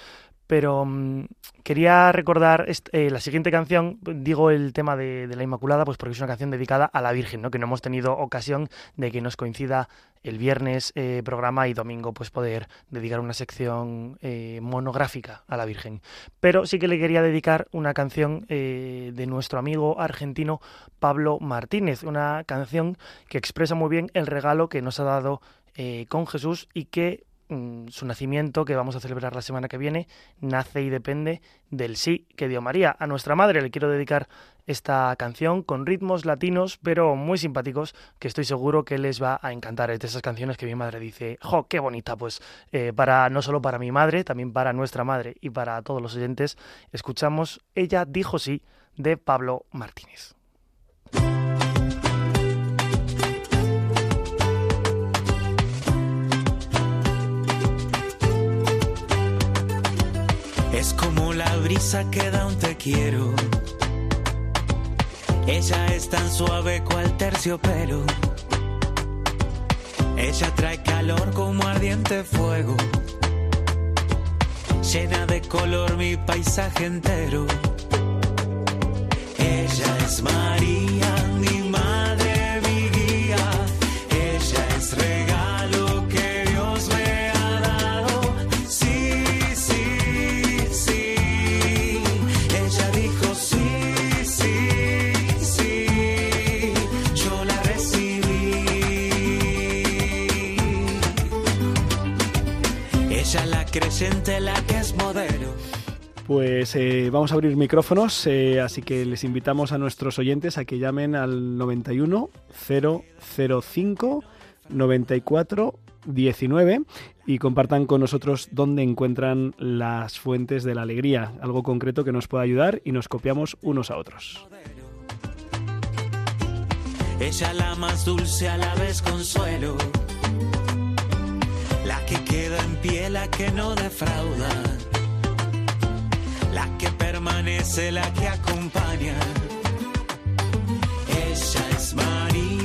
Pero mm, quería recordar eh, la siguiente canción, digo el tema de, la Inmaculada, pues porque es una canción dedicada a la Virgen, ¿no? Que no hemos tenido ocasión de que nos coincida el viernes eh, programa y domingo pues poder dedicar una sección eh, monográfica a la Virgen. Pero sí que le quería dedicar una canción de nuestro amigo argentino Pablo Martínez, una canción que expresa muy bien el regalo que nos ha dado con Jesús y que mm, su nacimiento, que vamos a celebrar la semana que viene, nace y depende del sí que dio María. A nuestra madre le quiero dedicar esta canción con ritmos latinos, pero muy simpáticos, que estoy seguro que les va a encantar. Es de esas canciones que mi madre dice, ¡jo, qué bonita! Pues eh, para no solo para mi madre, también para nuestra madre y para todos los oyentes, escuchamos Ella dijo sí de Pablo Martínez. Es como la brisa que da un te quiero. Ella es tan suave cual terciopelo. Ella trae calor como ardiente fuego. Llena de color mi paisaje entero. Ella es María, Pues eh, vamos a abrir micrófonos, eh, así que les invitamos a nuestros oyentes a que llamen al 91 005 94 19 y compartan con nosotros dónde encuentran las fuentes de la alegría, algo concreto que nos pueda ayudar y nos copiamos unos a otros. Ella la más dulce a la vez consuelo. La que queda en pie, la que no defrauda. La que permanece la que acompaña. Ella es María,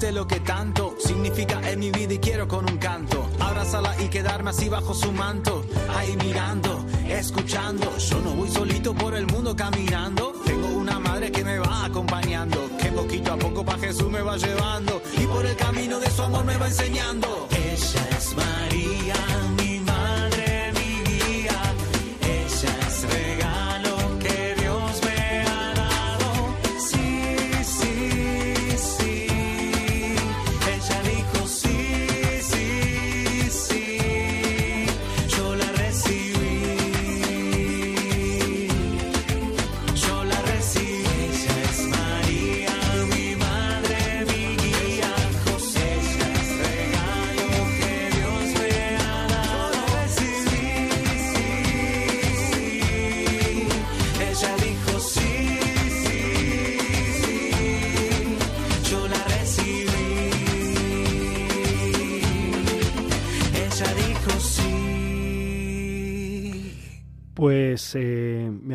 lo que tanto significa en mi vida y quiero con un canto abrazarla y quedarme así bajo su manto, ahí mirando, escuchando. Yo no voy solito por el mundo caminando, tengo una madre que me va acompañando, que poquito a poco pa Jesús me va llevando y por el camino de su amor me va enseñando. Ella es María,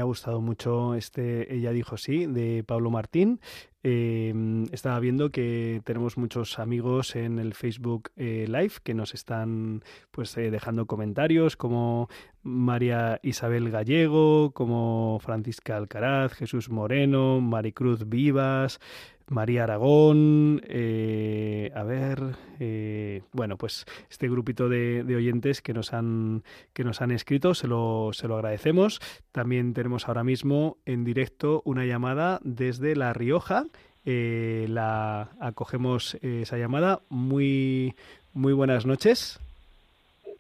gustado mucho este Ella dijo sí de Pablo Martín. Eh, estaba viendo que tenemos muchos amigos en el Facebook eh, Live que nos están pues eh, dejando comentarios como María Isabel Gallego, como Francisca Alcaraz, Jesús Moreno, Maricruz Vivas, María Aragón, eh, a ver, eh, bueno, pues este grupito de, oyentes que nos han que nos han escrito, se lo, se lo agradecemos. También tenemos ahora mismo en directo una llamada desde La Rioja. Eh, la acogemos eh, esa llamada. Muy muy buenas noches.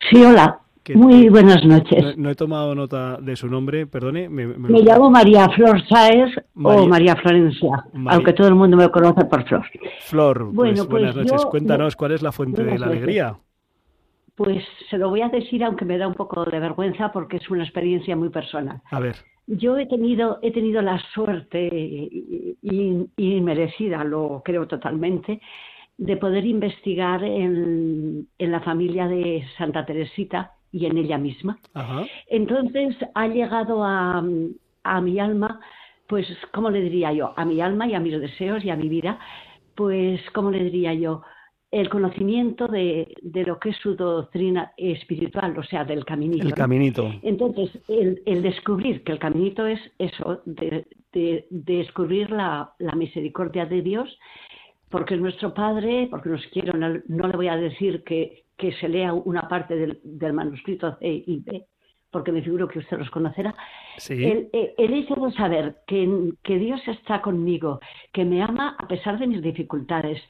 Sí, hola. Que- Muy buenas noches. No, no he tomado nota de su nombre, perdone. Me, me- Me llamo María Flor Sáez María- o María Florencia, María- aunque todo el mundo me conoce por Flor. Flor, pues, Bueno, pues buenas noches. yo- Cuéntanos cuál es la fuente de la alegría. Pues se lo voy a decir aunque me da un poco de vergüenza porque es una experiencia muy personal. A ver. Yo he tenido, he tenido la suerte inmerecida, lo creo totalmente, de poder investigar en, en la familia de Santa Teresita y en ella misma. Ajá. Entonces ha llegado a, a mi alma, pues, ¿cómo le diría yo? A mi alma y a mis deseos y a mi vida, pues, ¿cómo le diría yo? El conocimiento de, de lo que es su doctrina espiritual, o sea, del caminito. El ¿no? caminito. Entonces, el, el descubrir que el caminito es eso, de, de- de descubrir la, la misericordia de Dios, porque es nuestro Padre, porque nos quiere, no, no le voy a decir que, que se lea una parte del, del manuscrito C y B, porque me figuro que usted los conocerá. Sí. El, el- el hecho de saber que, que Dios está conmigo, que me ama a pesar de mis dificultades,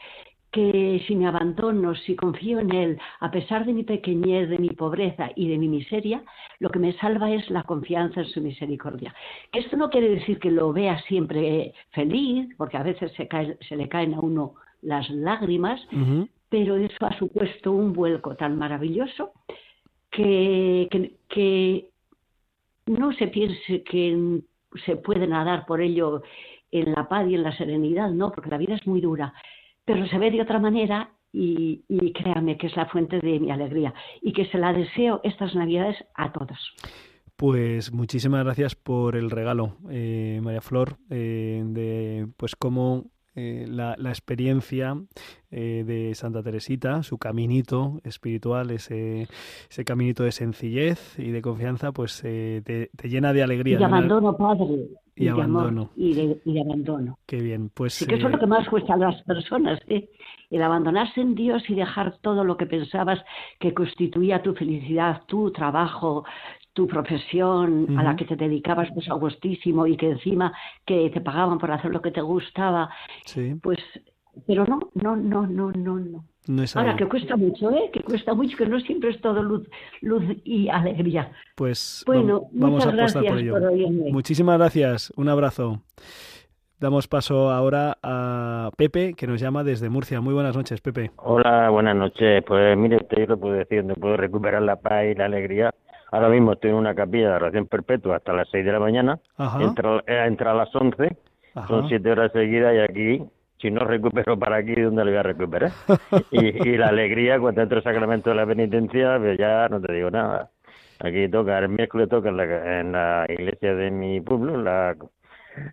que si me abandono, si confío en Él, a pesar de mi pequeñez, de mi pobreza y de mi miseria, lo que me salva es la confianza en su misericordia. Esto no quiere decir que lo vea siempre feliz, porque a veces se, cae- se le caen a uno las lágrimas, pero eso ha supuesto un vuelco tan maravilloso que, que, que no se piense que se puede nadar por ello en la paz y en la serenidad, no, porque la vida es muy dura, pero se ve de otra manera y, y créame que es la fuente de mi alegría y que se la deseo estas navidades a todos. Pues muchísimas gracias por el regalo, eh, María Flor, eh, de pues cómo eh, la, la experiencia eh, de Santa Teresita, su caminito espiritual, ese, ese caminito de sencillez y de confianza, pues eh, te, te llena de alegría. Y de abandono, Padre. Y abandono. y, de, y de abandono. Qué bien, pues Sí, que eso es eh, lo que más cuesta a las personas, ¿eh? el abandonarse en Dios y dejar todo lo que pensabas que constituía tu felicidad, tu trabajo, tu profesión a la que te dedicabas pues a gustísimo y que encima que te pagaban por hacer lo que te gustaba, sí, pues, pero no, no, no, no, no, no. No es Ahora que cuesta mucho, ¿eh? Que cuesta mucho, que no siempre es todo luz, luz y alegría. Pues Bueno, vam- vamos a muchas apostar por gracias ello. por. Muchísimas gracias, un abrazo. Damos paso ahora a Pepe, que nos llama desde Murcia. Muy buenas noches, Pepe. Hola, buenas noches. Pues mire, yo lo puedo decir, donde puedo recuperar la paz y la alegría. Ahora mismo estoy en una capilla de oración perpetua hasta las 6 de la mañana. Ajá. Entra, eh, entra a las 11. Ajá. Son 7 horas seguidas y aquí, si no recupero para aquí, ¿dónde le voy a recuperar? y, y la alegría cuando entro al sacramento de la penitencia, pues ya no te digo nada. Aquí toca, el miércoles toca en la, en la iglesia de mi pueblo, la,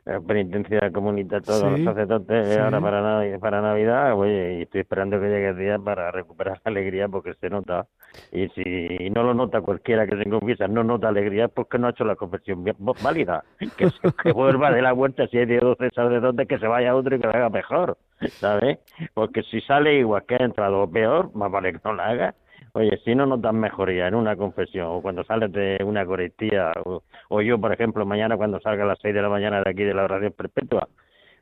la penitencia comunitaria, todos Sí, los sacerdotes sí. ahora para, para Navidad, oye, y estoy esperando que llegue el día para recuperar la alegría porque se nota. Y si no lo nota cualquiera que se confiesa, no nota alegría, porque no ha hecho la confesión válida. Que, se- que vuelva de la vuelta, si hay de 12 sacerdotes, que se vaya otro y que lo haga mejor, ¿sabes? Porque si sale igual que ha entrado peor, más vale que no la haga. Oye, si no notas mejoría en una confesión o cuando sales de una Eucaristía o, o yo, por ejemplo, mañana cuando salga a las 6 de la mañana de aquí de la oración perpetua,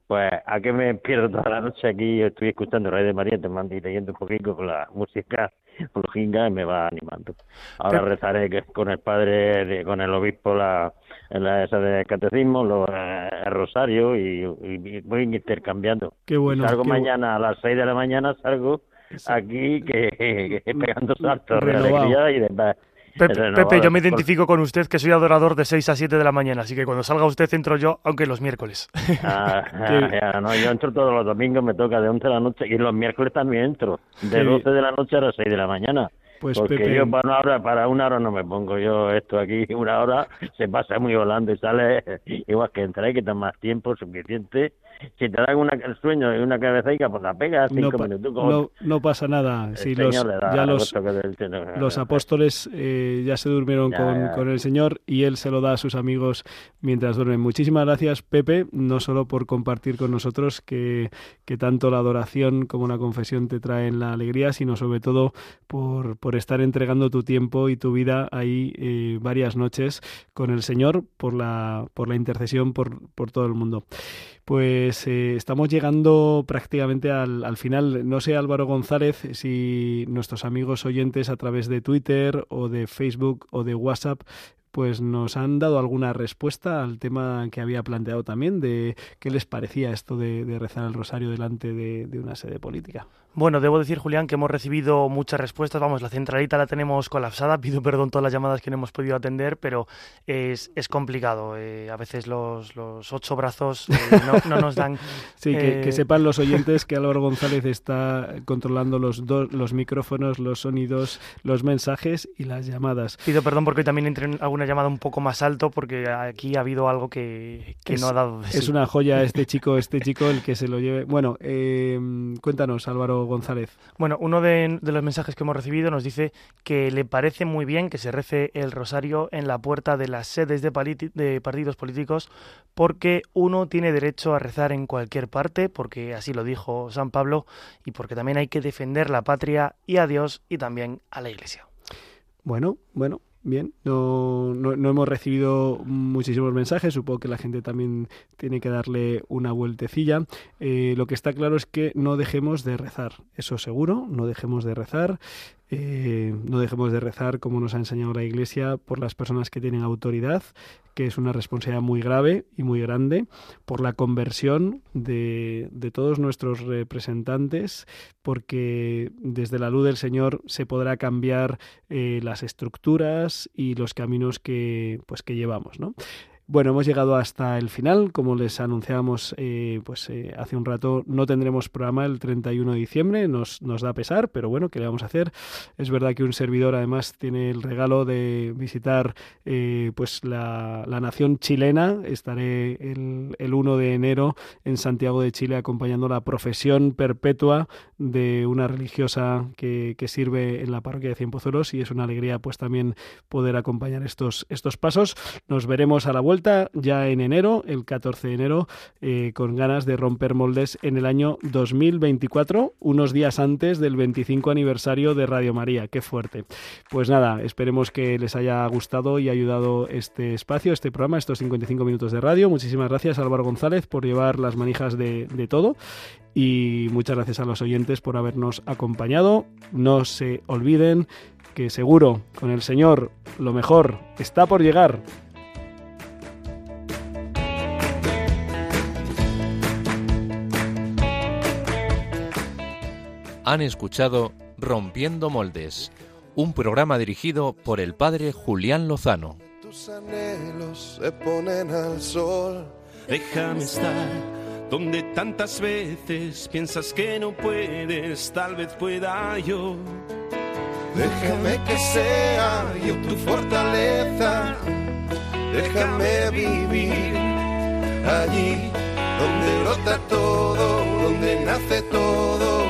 pues a qué me pierdo toda la noche aquí, estoy escuchando Rey de María, te mando y leyendo un poquito con la música flojinga y me va animando. Ahora rezaré que- con el padre, de- con el obispo la, la esa de catecismo, lo, eh, el rosario y, y voy intercambiando. Qué bueno, Salgo qué mañana a las 6 de la mañana, salgo aquí que, que pegando saltos de alegría y de paz. Pepe. Pepe, yo me identifico con usted que soy adorador de 6 a 7 de la mañana, así que cuando salga usted entro yo, aunque los miércoles. Ah, *laughs* ah, ya, no, yo entro todos los domingos, me toca de 11 de la noche y los miércoles también entro, de Sí. 12 de la noche a las 6 de la mañana. Pues, Porque Pepe- yo para una hora, para una hora no me pongo yo esto aquí, una hora se pasa muy volando y sale *laughs* igual que entra, hay que tomar tiempo suficiente. Si te dan una, el sueño y una cabecita, pues la pegas cinco No, minutos. no, no pasa nada. Si los, ya los, los apóstoles eh, ya se durmieron Ya, con, ya. con el Señor y Él se lo da a sus amigos mientras duermen. Muchísimas gracias, Pepe, no solo por compartir con nosotros que, que tanto la adoración como la confesión te traen la alegría, sino sobre todo por, por estar entregando tu tiempo y tu vida ahí eh, varias noches con el Señor por la, por la intercesión por, por todo el mundo. Pues eh, estamos llegando prácticamente al, al final. No sé, Álvaro González, si nuestros amigos oyentes a través de Twitter o de Facebook o de WhatsApp pues nos han dado alguna respuesta al tema que había planteado también de qué les parecía esto de, rezar el rosario delante de, de una sede política. Bueno, debo decir, Julián, que hemos recibido muchas respuestas. Vamos, la centralita la tenemos colapsada. *laughs* Pido perdón todas las llamadas que no hemos podido atender, pero es, es complicado. Eh, a veces los, los ocho brazos eh, no, no nos dan. *laughs* Sí, que, eh, que sepan los *laughs* oyentes que Álvaro González está controlando los dos, los micrófonos, los sonidos, los mensajes y las llamadas. Pido perdón porque hoy también entré en alguna llamada un poco más alto porque aquí ha habido algo que, que es, no ha dado de es una joya este chico, este chico el que se lo lleve. Bueno, eh, cuéntanos, Álvaro González. Bueno, uno de, los mensajes que hemos recibido nos dice que le parece muy bien que se rece el rosario en la puerta de las sedes de partidos políticos porque uno tiene derecho a rezar en cualquier parte, porque así lo dijo San Pablo, y porque también hay que defender la patria y a Dios y también a la Iglesia. Bueno, bueno, bien. No, no, no hemos recibido muchísimos mensajes. Supongo que la gente también tiene que darle una vueltecilla. Eh, lo que está claro es que no dejemos de rezar. Eso seguro, no dejemos de rezar. Eh, no dejemos de rezar, como nos ha enseñado la Iglesia, por las personas que tienen autoridad, que es una responsabilidad muy grave y muy grande, por la conversión de, de todos nuestros representantes, porque desde la luz del Señor se podrá cambiar eh, las estructuras y los caminos que, pues, que llevamos, ¿no? Bueno, hemos llegado hasta el final. Como les anunciábamos eh, pues, eh, hace un rato, no tendremos programa el 31 de diciembre. Nos, da pesar, pero bueno, ¿qué le vamos a hacer? Es verdad que un servidor además tiene el regalo de visitar eh, pues la, la, nación chilena. Estaré el, el 1 de enero en Santiago de Chile acompañando la profesión perpetua de una religiosa que, que sirve en la parroquia de Cienpozuelos y es una alegría pues también poder acompañar estos, estos pasos. Nos veremos a la ya en enero, el 14 de enero, eh, con ganas de romper moldes en el año 2024, unos días antes del 25 aniversario de Radio María. Qué fuerte. Pues nada, esperemos que les haya gustado y ayudado este espacio, este programa, estos 55 minutos de radio. Muchísimas gracias Álvaro González por llevar las manijas de todo y muchas gracias a los oyentes por habernos acompañado. No se olviden que seguro con el Señor lo mejor está por llegar. Han escuchado Rompiendo Moldes, un programa dirigido por el padre Julián Lozano. Tus anhelos se ponen al sol. Déjame estar donde tantas veces piensas que no puedes, tal vez pueda yo. Déjame que sea yo tu fortaleza. Déjame vivir allí donde brota todo, donde nace todo,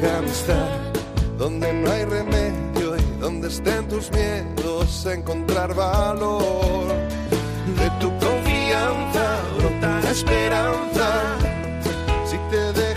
Déjame estar donde no hay remedio y donde estén tus miedos, encontrar valor. De tu confianza brota la esperanza. Si te